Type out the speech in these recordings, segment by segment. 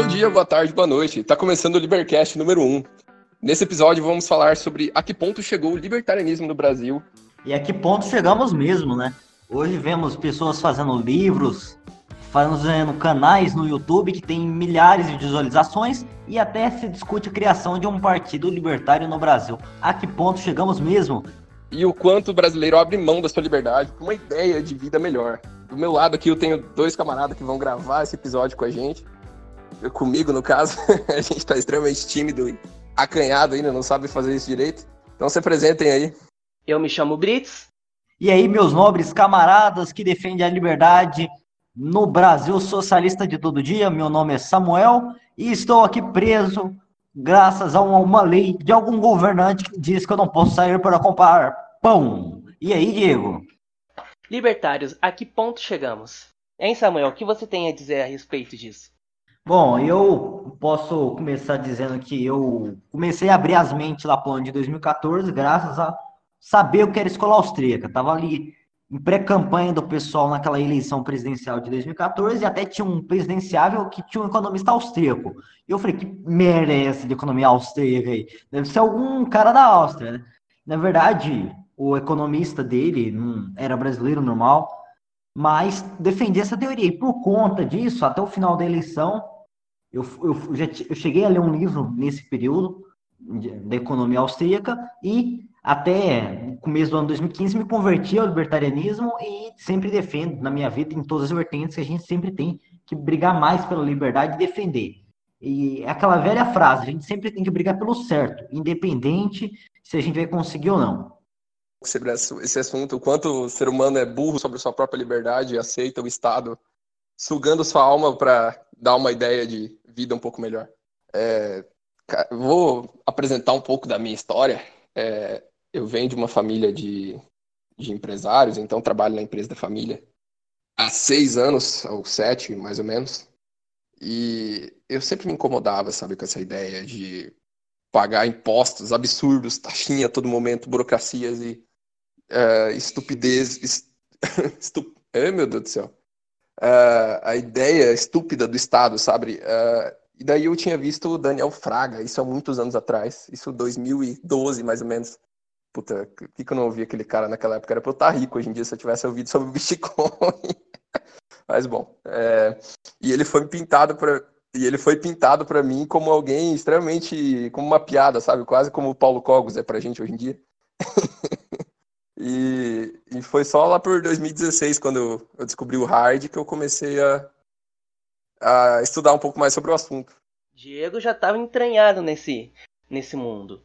Bom dia, boa tarde, boa noite. Tá começando o Libercast número 1. Nesse episódio vamos falar sobre a que ponto chegou o libertarianismo no Brasil. E a que ponto chegamos mesmo, né? Hoje vemos pessoas fazendo livros, fazendo canais no YouTube que tem milhares de visualizações e até se discute a criação de um partido libertário no Brasil. A que ponto chegamos mesmo? E o quanto o brasileiro abre mão da sua liberdade por uma ideia de vida melhor. Do meu lado aqui eu tenho dois camaradas que vão gravar esse episódio com a gente. Comigo, no caso. a gente tá extremamente tímido e acanhado ainda, não sabe fazer isso direito. Então se apresentem aí. Eu me chamo Brits. E aí, meus nobres camaradas que defendem a liberdade no Brasil socialista de todo dia, meu nome é Samuel e estou aqui preso graças a uma lei de algum governante que diz que eu não posso sair para comprar pão. E aí, Diego? Libertários, a que ponto chegamos? Hein, Samuel, o que você tem a dizer a respeito disso? Bom, eu posso começar dizendo que eu comecei a abrir as mentes lá para o ano de 2014 graças a saber o que era escola austríaca. Tava ali em pré-campanha do pessoal naquela eleição presidencial de 2014 e até tinha um presidenciável que tinha um economista austríaco. E eu falei, que merece de economia austríaca aí? Deve ser algum cara da Áustria, né? Na verdade, o economista dele não era brasileiro normal, mas defendia essa teoria. E por conta disso, até o final da eleição, eu, eu, já, eu cheguei a ler um livro nesse período da economia austríaca e até começo do ano 2015 me converti ao libertarianismo e sempre defendo na minha vida, em todas as vertentes, que a gente sempre tem que brigar mais pela liberdade e defender. E é aquela velha frase, a gente sempre tem que brigar pelo certo, independente se a gente vai conseguir ou não. Sobre esse assunto, o quanto o ser humano é burro sobre sua própria liberdade e aceita o Estado sugando sua alma para dar uma ideia de vida um pouco melhor. É, vou apresentar um pouco da minha história. É, eu venho de uma família de, de empresários, então trabalho na empresa da família há seis anos, ou sete, mais ou menos. E eu sempre me incomodava, sabe, com essa ideia de pagar impostos absurdos, taxinha a todo momento, burocracias e uh, estupidez. Est... Estup... Ai, meu Deus do céu. Uh, a ideia estúpida do Estado, sabe? Uh, e daí eu tinha visto o Daniel Fraga, isso há muitos anos atrás, isso 2012 mais ou menos. Puta, por que, que eu não ouvi aquele cara naquela época? Era pra eu estar rico hoje em dia se eu tivesse ouvido sobre o Bitcoin. Mas bom, é... e ele foi pintado para e ele foi pintado para mim como alguém extremamente como uma piada, sabe? Quase como o Paulo Cogos é pra gente hoje em dia. e, e foi só lá por 2016 quando eu descobri o hard que eu comecei a, a estudar um pouco mais sobre o assunto. Diego já estava entranhado nesse nesse mundo.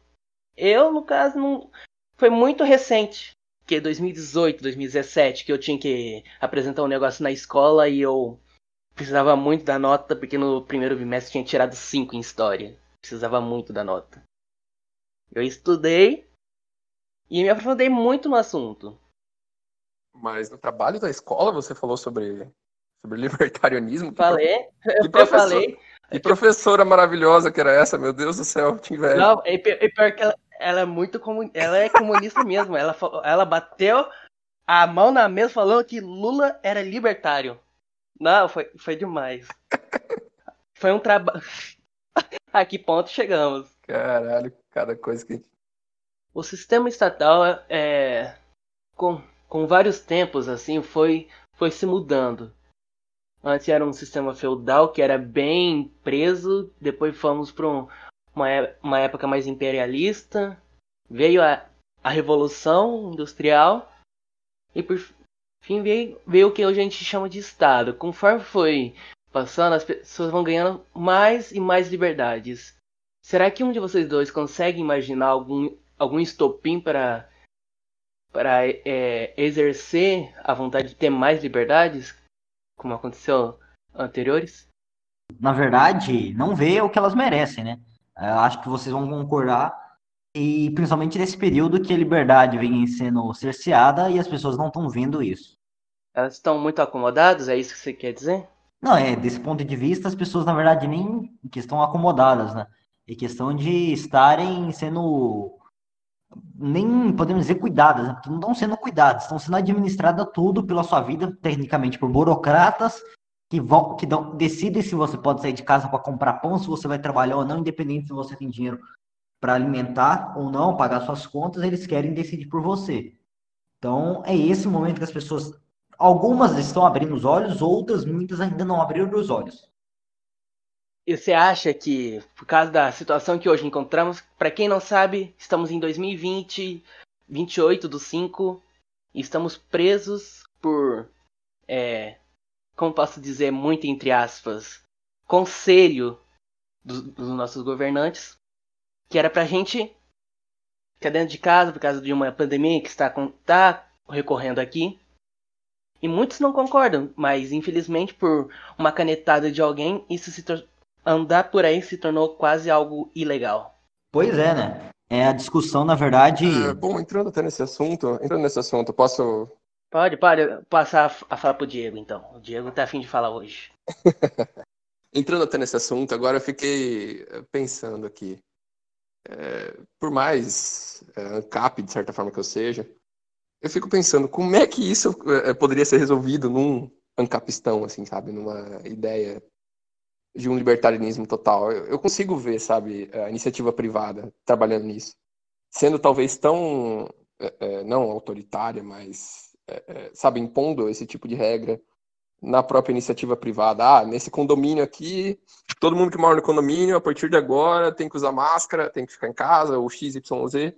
Eu, no caso, não, foi muito recente, que 2018, 2017, que eu tinha que apresentar um negócio na escola e eu precisava muito da nota, porque no primeiro bimestre tinha tirado 5 em história. Precisava muito da nota. Eu estudei e me aprofundei muito no assunto. Mas no trabalho da escola você falou sobre, sobre libertarianismo? Falei, que eu falei. Que professora maravilhosa que era essa, meu Deus do céu, te inveja. Não, e pior que ela, ela é muito comun... ela é comunista mesmo. Ela, ela bateu a mão na mesa falando que Lula era libertário. Não, foi, foi demais. Foi um trabalho. a que ponto chegamos? Caralho, cada coisa que. O sistema estatal é. Com, com vários tempos, assim, foi, foi se mudando. Antes era um sistema feudal que era bem preso, depois fomos para um, uma, é, uma época mais imperialista, veio a, a Revolução Industrial e por fim veio, veio o que hoje a gente chama de Estado. Conforme foi passando, as pessoas vão ganhando mais e mais liberdades. Será que um de vocês dois consegue imaginar algum, algum estopim para, para é, exercer a vontade de ter mais liberdades, como aconteceu anteriores? Na verdade, não vê o que elas merecem, né? Eu acho que vocês vão concordar. E principalmente nesse período que a liberdade vem sendo cerceada e as pessoas não estão vendo isso. Elas estão muito acomodadas, é isso que você quer dizer? Não, é, desse ponto de vista, as pessoas, na verdade, nem que estão acomodadas, né? É questão de estarem sendo. Nem podemos dizer cuidadas, né? porque não estão sendo cuidadas, estão sendo administradas tudo pela sua vida, tecnicamente por burocratas que, vão, que dão, decidem se você pode sair de casa para comprar pão, se você vai trabalhar ou não, independente se você tem dinheiro para alimentar ou não, pagar suas contas, eles querem decidir por você. Então, é esse momento que as pessoas, algumas estão abrindo os olhos, outras, muitas ainda não abriram os olhos. E você acha que, por causa da situação que hoje encontramos, para quem não sabe, estamos em 2020, 28 do 5, e estamos presos por, é, como posso dizer, muito entre aspas, conselho dos, dos nossos governantes, que era pra gente ficar dentro de casa por causa de uma pandemia que está, está recorrendo aqui. E muitos não concordam, mas infelizmente por uma canetada de alguém, isso se andar por aí se tornou quase algo ilegal. Pois é, né? É a discussão, na verdade. É, bom, entrando até nesse assunto, entrando nesse assunto, posso. Pode, pode passar a falar pro Diego, então. O Diego tá afim de falar hoje. entrando até nesse assunto, agora eu fiquei eh, pensando aqui. É, por mais é, ANCAP, de certa forma que eu seja, eu fico pensando como é que isso é, poderia ser resolvido num ancapistão, assim, sabe? Numa ideia de um libertarianismo total. Eu, eu consigo ver, sabe, a iniciativa privada trabalhando nisso. Sendo talvez tão, é, é, não autoritária, mas, é, é, sabe, impondo esse tipo de regra na própria iniciativa privada. Ah, nesse condomínio aqui, todo mundo que mora no condomínio, a partir de agora, tem que usar máscara, tem que ficar em casa, ou XYZ,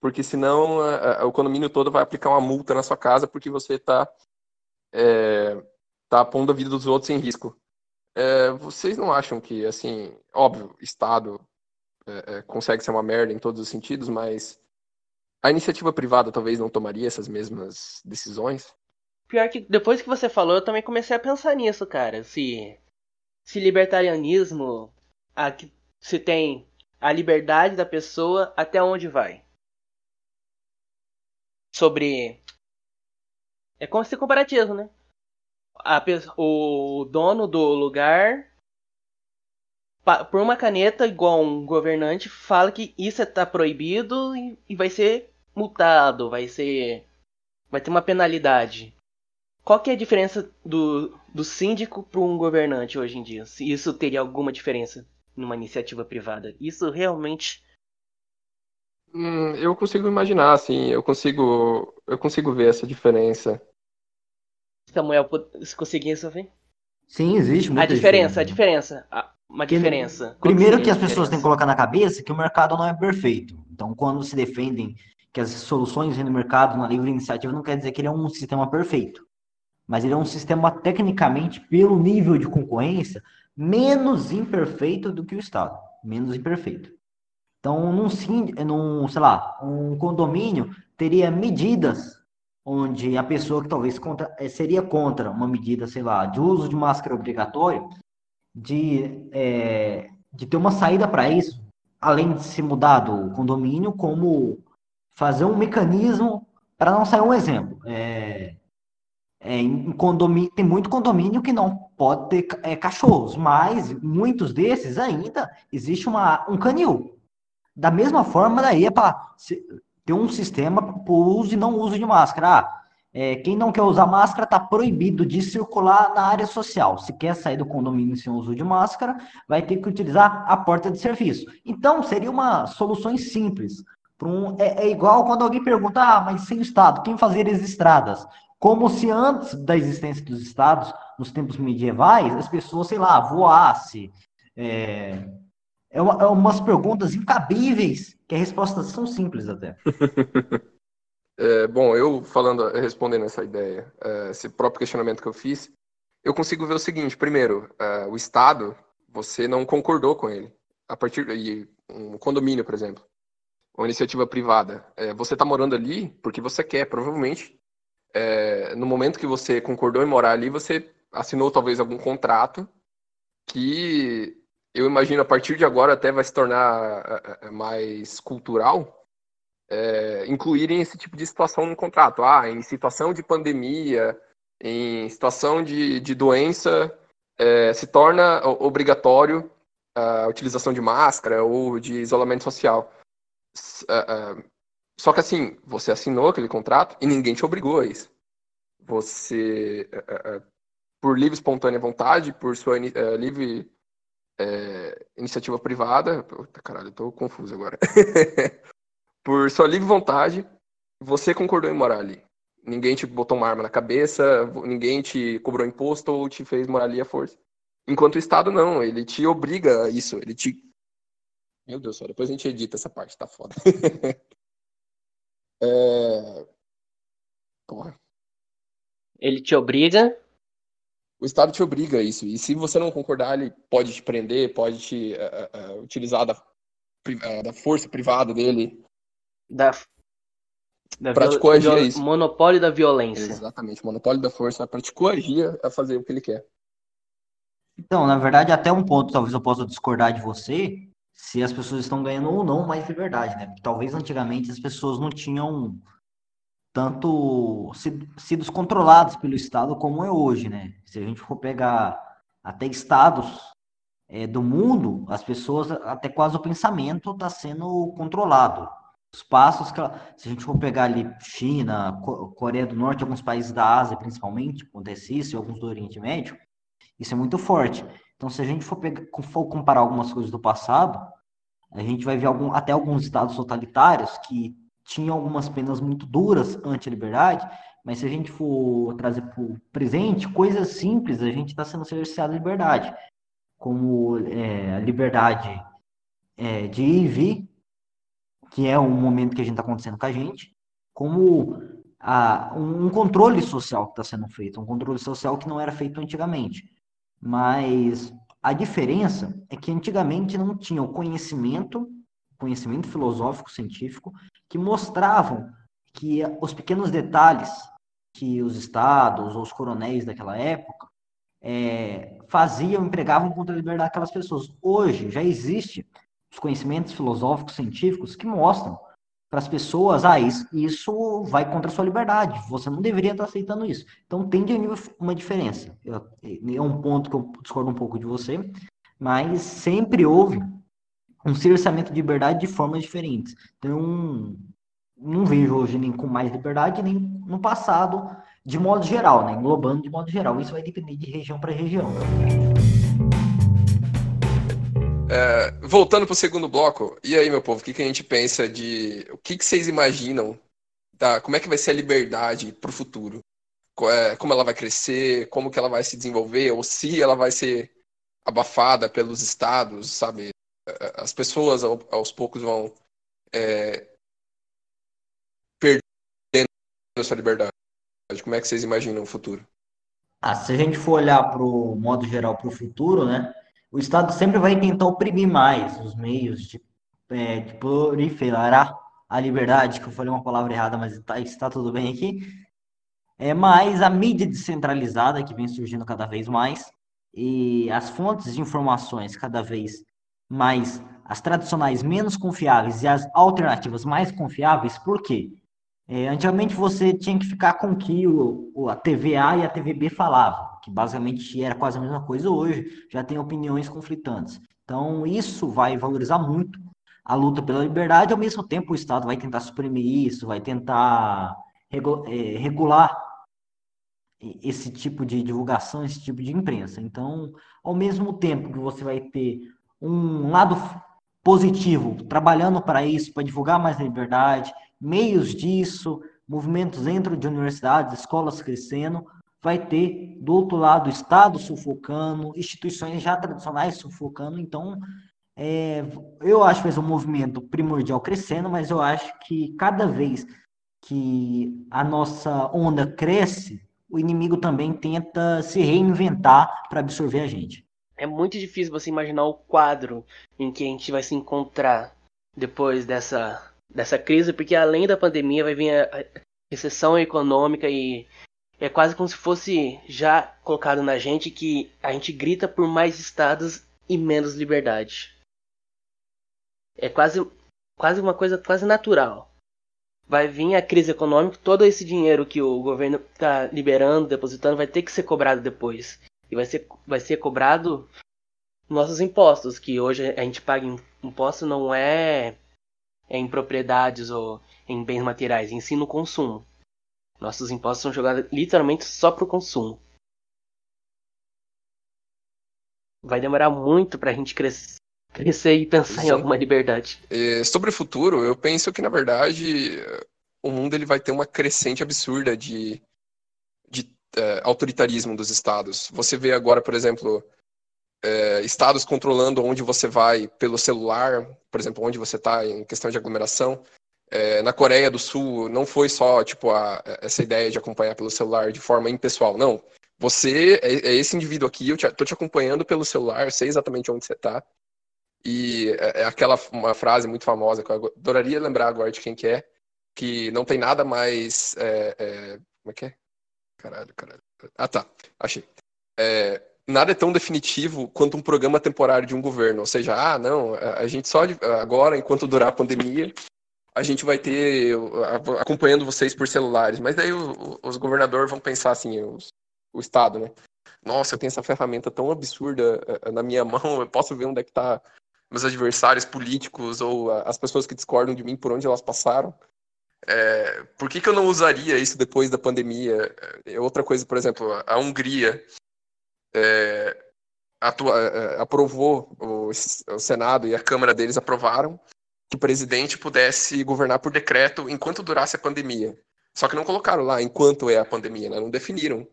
porque senão a, o condomínio todo vai aplicar uma multa na sua casa porque você está é, tá pondo a vida dos outros em risco. É, vocês não acham que, assim, óbvio, Estado é, é, consegue ser uma merda em todos os sentidos, mas a iniciativa privada talvez não tomaria essas mesmas decisões? Pior que depois que você falou, eu também comecei a pensar nisso, cara. Se, se libertarianismo, aqui, se tem a liberdade da pessoa, até onde vai? Sobre. É como se comparativo, né? A, o dono do lugar, por uma caneta, igual um governante, fala que isso está proibido e, e vai ser multado, vai ser. vai ter uma penalidade. Qual que é a diferença do, do síndico para um governante hoje em dia? Se isso teria alguma diferença numa iniciativa privada? Isso realmente. Hum, eu consigo imaginar, assim, eu consigo, eu consigo ver essa diferença. Samuel, se conseguir resolver? Sim, existe muita A diferença, a diferença. Uma que, diferença. Primeiro que as pessoas têm que colocar na cabeça que o mercado não é perfeito. Então, quando se defendem que as soluções no mercado, na livre iniciativa, não quer dizer que ele é um sistema perfeito. Mas ele é um sistema, tecnicamente, pelo nível de concorrência, menos imperfeito do que o Estado. Menos imperfeito. Então, num, num sei lá, um condomínio teria medidas onde a pessoa que talvez contra, eh, seria contra uma medida, sei lá, de uso de máscara obrigatório, de, é, de ter uma saída para isso, além de se mudar do condomínio, como fazer um mecanismo para não sair um exemplo. É, é, em condomínio, tem muito condomínio que não pode ter é, cachorros, mas muitos desses ainda existe uma, um canil. Da mesma forma, daí é para ter um sistema para uso e não uso de máscara. Ah, é, quem não quer usar máscara está proibido de circular na área social. Se quer sair do condomínio sem uso de máscara, vai ter que utilizar a porta de serviço. Então, seria uma solução simples. Um, é, é, igual quando alguém pergunta, ah, mas sem Estado, quem fazer as estradas? Como se antes da existência dos Estados, nos tempos medievais, as pessoas, sei lá, voassem, é, é, uma, é umas perguntas incabíveis que as respostas são simples até. É, bom, eu falando, respondendo essa ideia, é, esse próprio questionamento que eu fiz, eu consigo ver o seguinte: primeiro, é, o Estado, você não concordou com ele. A partir de um condomínio, por exemplo, uma iniciativa privada, é, você está morando ali porque você quer, provavelmente. No momento que você concordou em morar ali, você assinou talvez algum contrato que eu imagino a partir de agora até vai se tornar eh, eh, mais cultural, é, incluírem esse tipo de situação no contrato. Ah, em situação de pandemia, em situação de, de doença, é, se torna obrigatório a utilização de máscara ou de isolamento social. Só que assim, você assinou aquele contrato e ninguém te obrigou a isso. Você por livre espontânea vontade, por sua livre é, iniciativa privada. Puta, caralho, eu tô confuso agora. por sua livre vontade, você concordou em morar ali. Ninguém te botou uma arma na cabeça, ninguém te cobrou imposto ou te fez morar ali à força. Enquanto o Estado não, ele te obriga a isso, ele te. Meu Deus, só depois a gente edita essa parte, tá foda. é... Porra. Ele te obriga o Estado te obriga a isso. E se você não concordar, ele pode te prender, pode te uh, uh, utilizar da, uh, da força privada dele. Da, da pra te coagir a isso. Monopólio da violência. Exatamente, monopólio da força para te coagir a fazer o que ele quer. Então, na verdade, até um ponto, talvez eu possa discordar de você, se as pessoas estão ganhando ou não mais liberdade, né? Porque talvez antigamente as pessoas não tinham tanto sido controlados pelo Estado como é hoje, né? Se a gente for pegar até estados é, do mundo, as pessoas, até quase o pensamento está sendo controlado. Os passos que, se a gente for pegar ali China, Coreia do Norte, alguns países da Ásia principalmente, acontece isso, e alguns do Oriente Médio, isso é muito forte. Então, se a gente for, pegar, for comparar algumas coisas do passado, a gente vai ver algum, até alguns estados totalitários que tinha algumas penas muito duras ante a liberdade, mas se a gente for trazer para o presente, coisas simples, a gente está sendo cerceado de liberdade, como é, a liberdade é, de ir e vir, que é um momento que a gente está acontecendo com a gente, como a, um controle social que está sendo feito, um controle social que não era feito antigamente. Mas a diferença é que antigamente não tinha o conhecimento conhecimento filosófico científico que mostravam que os pequenos detalhes que os estados ou os coronéis daquela época é, faziam, empregavam contra a liberdade daquelas pessoas. Hoje já existe os conhecimentos filosóficos científicos que mostram para as pessoas, ah, isso, isso vai contra a sua liberdade, você não deveria estar aceitando isso. Então tem uma diferença. Eu, é um ponto que eu discordo um pouco de você, mas sempre houve um cerceamento de liberdade de formas diferentes. Então, não vejo hoje nem com mais liberdade, nem no passado, de modo geral, né? englobando de modo geral. Isso vai depender de região para região. É, voltando para o segundo bloco, e aí, meu povo, o que, que a gente pensa de. O que, que vocês imaginam? Da, como é que vai ser a liberdade para o futuro? É, como ela vai crescer? Como que ela vai se desenvolver? Ou se ela vai ser abafada pelos estados, sabe? As pessoas aos poucos vão é, perdendo a sua liberdade. Como é que vocês imaginam o futuro? Ah, se a gente for olhar para o modo geral para o futuro, né, o Estado sempre vai tentar oprimir mais os meios de, é, de proliferar a liberdade, que eu falei uma palavra errada, mas está, está tudo bem aqui. É mais a mídia descentralizada que vem surgindo cada vez mais e as fontes de informações cada vez mas as tradicionais menos confiáveis e as alternativas mais confiáveis, por quê? É, antigamente você tinha que ficar com o que o, a TVA e a TVB falavam, que basicamente era quase a mesma coisa hoje, já tem opiniões conflitantes. Então, isso vai valorizar muito a luta pela liberdade, ao mesmo tempo o Estado vai tentar suprimir isso, vai tentar é, regular esse tipo de divulgação, esse tipo de imprensa. Então, ao mesmo tempo que você vai ter um lado positivo, trabalhando para isso, para divulgar mais liberdade, meios disso, movimentos dentro de universidades, escolas crescendo, vai ter do outro lado o Estado sufocando, instituições já tradicionais sufocando, então é, eu acho que ser um movimento primordial crescendo, mas eu acho que cada vez que a nossa onda cresce, o inimigo também tenta se reinventar para absorver a gente é muito difícil você imaginar o quadro em que a gente vai se encontrar depois dessa, dessa crise, porque além da pandemia vai vir a recessão econômica e é quase como se fosse já colocado na gente que a gente grita por mais estados e menos liberdade. É quase, quase uma coisa quase natural. Vai vir a crise econômica, todo esse dinheiro que o governo está liberando, depositando, vai ter que ser cobrado depois e vai ser, vai ser cobrado nossos impostos, que hoje a gente paga imposto não é, é em propriedades ou em bens materiais, em si no consumo. Nossos impostos são jogados literalmente só para o consumo. vai demorar muito pra gente crescer, crescer e pensar Sim. em alguma liberdade. É, sobre o futuro, eu penso que, na verdade, o mundo ele vai ter uma crescente absurda de é, autoritarismo dos estados. Você vê agora, por exemplo, é, estados controlando onde você vai pelo celular, por exemplo, onde você está em questão de aglomeração. É, na Coreia do Sul não foi só tipo a, essa ideia de acompanhar pelo celular de forma impessoal, não. Você é, é esse indivíduo aqui, eu estou te, te, acompanhando pelo celular, sei exatamente onde você está. E é, é aquela uma frase muito famosa que eu adoraria lembrar agora de quem que é, que não tem nada mais. É, é, como é que é? Caralho, caralho. Ah, tá. Achei. É, nada é tão definitivo quanto um programa temporário de um governo. Ou seja, ah, não, a gente só agora, enquanto durar a pandemia, a gente vai ter acompanhando vocês por celulares. Mas daí os governadores vão pensar assim, os, o Estado, né? Nossa, eu tenho essa ferramenta tão absurda eh, na minha mão, eu posso ver onde é que tá meus adversários políticos ou as pessoas que discordam de mim por onde elas passaram. É, por que, que eu não usaria isso depois da pandemia? É, outra coisa, por exemplo, a Hungria é, atua, é, aprovou, o, o Senado e a Câmara deles aprovaram que o presidente pudesse governar por decreto enquanto durasse a pandemia. Só que não colocaram lá enquanto é a pandemia, né? não definiram.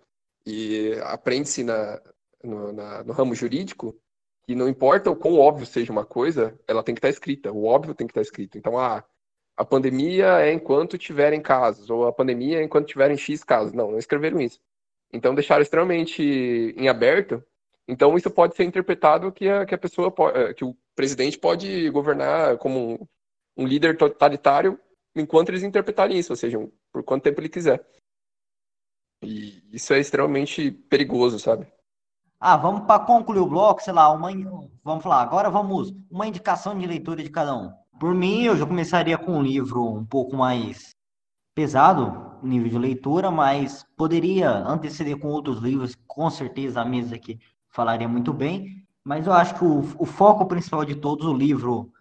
E aprende-se no, no ramo jurídico que não importa o quão óbvio seja uma coisa, ela tem que estar escrita. O óbvio tem que estar escrito. Então, ah, a pandemia é enquanto tiverem casos, ou a pandemia é enquanto tiverem X casos. Não, não escreveram isso. Então, deixaram extremamente em aberto. Então, isso pode ser interpretado que a, que a pessoa, eh, que o presidente pode governar como um, um líder totalitário enquanto eles interpretarem isso, ou seja, por quanto tempo ele quiser. E isso é extremamente perigoso, sabe? Ah, vamos para concluir o bloco, sei lá, uma, vamos falar, agora vamos, uma indicação de leitura de cada um. Por mim, eu já começaria com um livro um pouco mais pesado, nível de leitura, mas poderia anteceder com outros livros, com certeza a mesa aqui falaria muito bem, mas eu acho que o, o foco principal de todos, o livro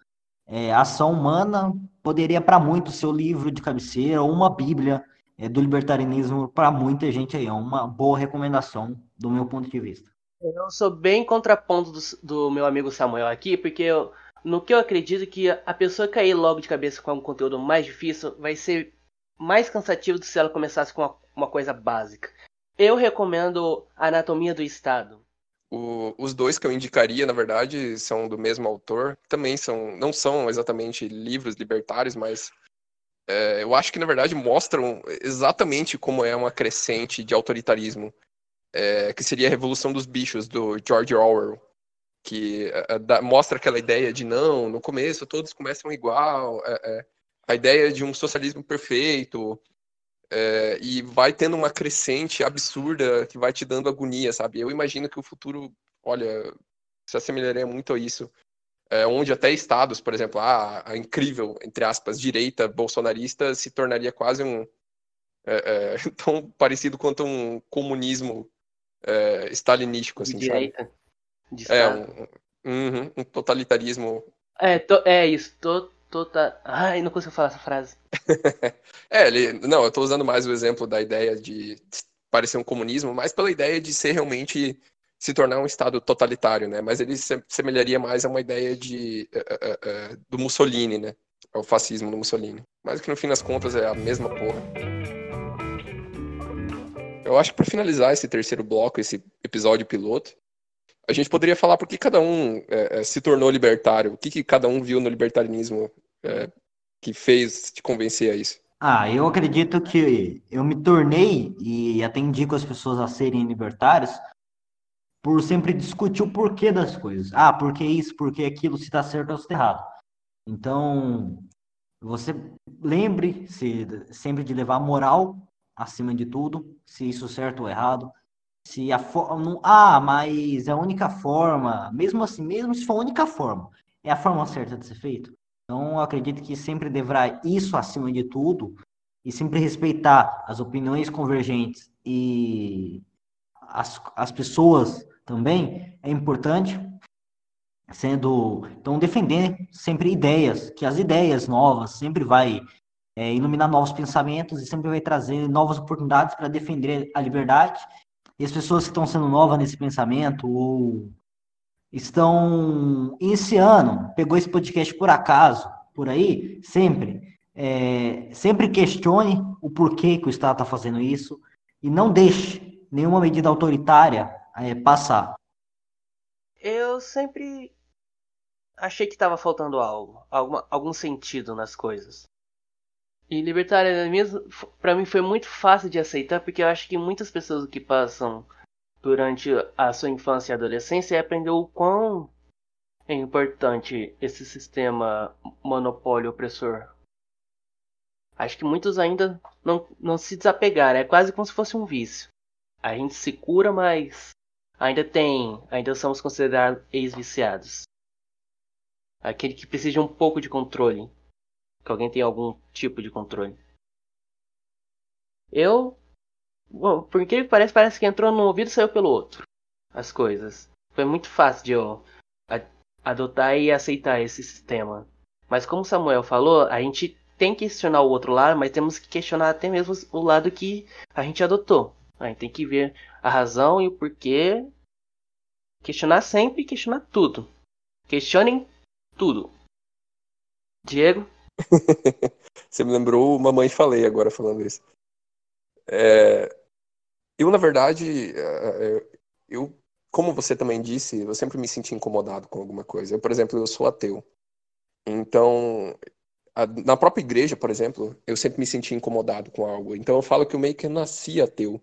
é, Ação Humana, poderia para muito ser o livro de cabeceira ou uma bíblia é, do libertarianismo para muita gente aí, é uma boa recomendação do meu ponto de vista. Eu sou bem contraponto do, do meu amigo Samuel aqui, porque eu no que eu acredito que a pessoa cair logo de cabeça com um conteúdo mais difícil vai ser mais cansativo do que se ela começasse com uma, uma coisa básica. Eu recomendo Anatomia do Estado. O, os dois que eu indicaria, na verdade, são do mesmo autor. Também são, não são exatamente livros libertários, mas é, eu acho que na verdade mostram exatamente como é uma crescente de autoritarismo, é, que seria a Revolução dos Bichos do George Orwell que uh, dá, mostra aquela ideia de não, no começo todos começam igual, é, é, a ideia de um socialismo perfeito, é, e vai tendo uma crescente absurda que vai te dando agonia, sabe? Eu imagino que o futuro, olha, se assemelharia muito a isso, é, onde até estados, por exemplo, a, a, incrível, entre aspas, direita bolsonarista se tornaria quase um é, tão parecido quanto um comunismo stalinístico, assim, direita. sabe? De é, um, um, um, totalitarismo. É, to, é isso. To, tota... Ai, não consigo falar essa frase. é, ele. Não, eu tô usando mais o exemplo da ideia de parecer um comunismo, mais pela ideia de ser realmente se tornar um estado totalitário, né? Mas ele se semelharia mais a uma ideia de uh, uh, uh, do Mussolini, né? O fascismo do Mussolini. Mas que no fim das contas é a mesma porra. Eu acho que para finalizar esse terceiro bloco, esse episódio piloto, a gente poderia falar por que cada um é, é, se tornou libertário, o que, que cada um viu no libertarianismo é, que fez te convencer a isso. Ah, eu acredito que eu me tornei e até indico as pessoas a serem libertários por sempre discutir o porquê das coisas. Ah, por que isso, por que aquilo, se está certo ou se está errado. Então, você lembre-se sempre de levar a moral acima de tudo, se isso é certo ou errado, se a forma. Ah, mas é a única forma. Mesmo assim, mesmo se for a única forma, é a forma certa de ser feito. Então, acredito que sempre deverá isso acima de tudo e sempre respeitar as opiniões convergentes e as, as pessoas também é importante. Sendo. Então, defender sempre ideias, que as ideias novas sempre vai é, iluminar novos pensamentos e sempre vai trazer novas oportunidades para defender a liberdade e as pessoas que estão sendo novas nesse pensamento ou estão iniciando, pegou esse podcast por acaso, por aí, sempre, é, sempre questione o porquê que o Estado está fazendo isso e não deixe nenhuma medida autoritária é, passar. Eu sempre achei que estava faltando algo, alguma, algum sentido nas coisas. E libertarianismo, para mim, foi muito fácil de aceitar, porque eu acho que muitas pessoas que passam durante a sua infância e adolescência aprendeu o quão é importante esse sistema monopólio opressor. Acho que muitos ainda não, não se desapegaram, é quase como se fosse um vício. A gente se cura, mas ainda tem, ainda somos considerados ex-viciados. Aquele que precisa de um pouco de controle. Que alguém tenha algum tipo de controle. Eu. Bom, por que parece, parece que entrou no ouvido e saiu pelo outro. As coisas. Foi muito fácil de eu adotar e aceitar esse sistema. Mas como Samuel falou, a gente tem que questionar o outro lado, mas temos que questionar até mesmo o lado que a gente adotou. A gente tem que ver a razão e o porquê. Questionar sempre questionar tudo. Questionem tudo. Diego? Você me lembrou Mamãe Falei agora falando isso. É... Eu, na verdade, é, é, eu, como você também disse, eu sempre me senti incomodado com alguma coisa. Eu, por exemplo, eu sou ateu. Então, na própria igreja, por exemplo, eu sempre me senti incomodado com algo. Então eu falo que eu meio que nasci ateu.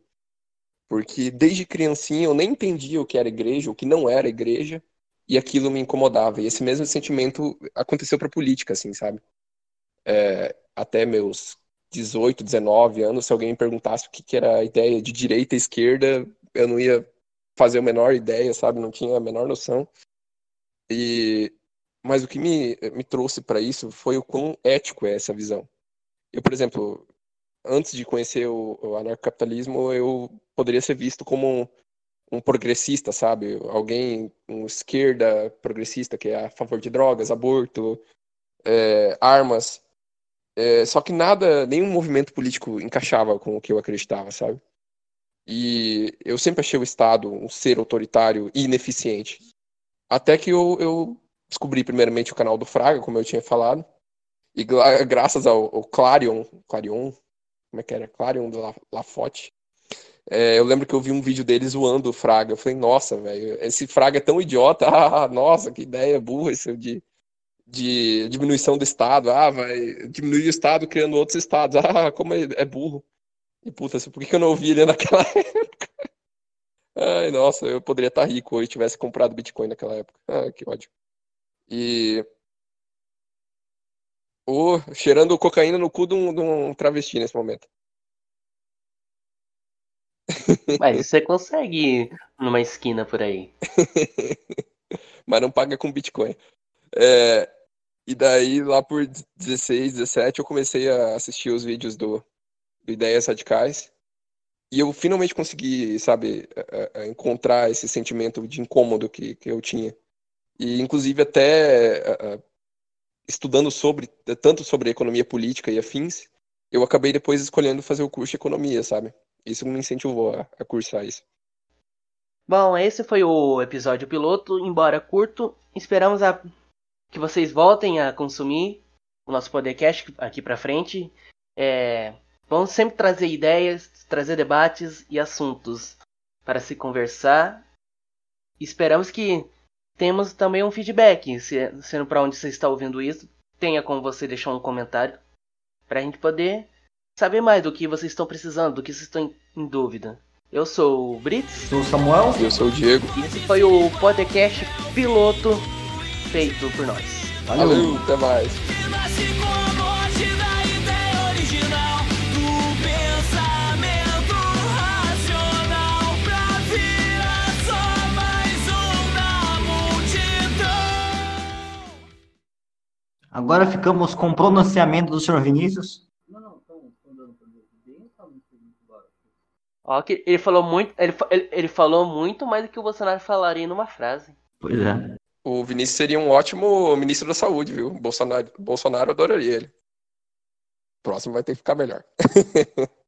Porque desde criancinha eu nem entendia o que era igreja, o que não era igreja e aquilo me incomodava. E esse mesmo sentimento aconteceu para política, assim, sabe? É, até meus 18, 19 anos, se alguém me perguntasse o que, que era a ideia de direita e esquerda, eu não ia fazer a menor ideia, sabe? Não tinha a menor noção. E mas o que me, me trouxe para isso foi o quão ético é essa visão. Eu, por exemplo, antes de conhecer o, o anarcocapitalismo, eu poderia ser visto como um progressista, sabe? Alguém, um esquerda progressista que é a favor de drogas, aborto, é, armas. É, só que nada, nenhum movimento político encaixava com o que eu acreditava, sabe? E eu sempre achei o Estado um ser autoritário e ineficiente. Até que eu, eu descobri primeiramente o canal do Fraga, como eu tinha falado. E graças ao, ao Clarion, Clarion, como é que era? Clarion do Lafotte, é, eu lembro que eu vi um vídeo dele zoando o Fraga. Eu falei, nossa, velho, esse Fraga é tão idiota. Ah, nossa, que ideia burra isso de, de diminuição do Estado. Ah, vai diminuir o Estado criando outros Estados. Ah, como é, é burro. E puta, por que eu não ouvi ele naquela época? Ai, nossa, eu poderia estar rico hoje tivesse comprado Bitcoin naquela época. Ah, que ódio. E. Oh, cheirando cocaína no cu de um, de um travesti nesse momento. Mas você consegue numa esquina por aí. Mas não paga com Bitcoin. É, e daí, lá por 16, 17, eu comecei a assistir os vídeos do, do Ideias Radicais. E eu finalmente consegui, sabe, encontrar esse sentimento de incômodo que, que eu tinha. E, inclusive, até estudando sobre, tanto sobre economia política e afins, eu acabei depois escolhendo fazer o curso de economia, sabe? Isso me incentivou a, a cursar isso. Bom, esse foi o episódio piloto, embora curto. Esperamos a... que vocês voltem a consumir o nosso podcast aqui para frente. É... Vamos sempre trazer ideias, trazer debates e assuntos para se conversar. Esperamos que temos também um feedback, sendo para onde você está ouvindo isso, tenha como você deixar um comentário para a gente poder saber mais do que vocês estão precisando, do que vocês estão em dúvida. Eu sou o Brits. Sou o Samuel. E eu sou o Diego. E esse foi o podcast piloto feito por nós. Valeu, Valeu até mais. Agora ficamos com o pronunciamento do senhor Vinícius. Ó, que ele falou muito, ele, ele, ele falou muito mais do que o Bolsonaro falaria numa frase. Pois é. O Vinícius seria um ótimo ministro da saúde, viu? Bolsonaro, Bolsonaro adoraria ele. Próximo vai ter que ficar melhor.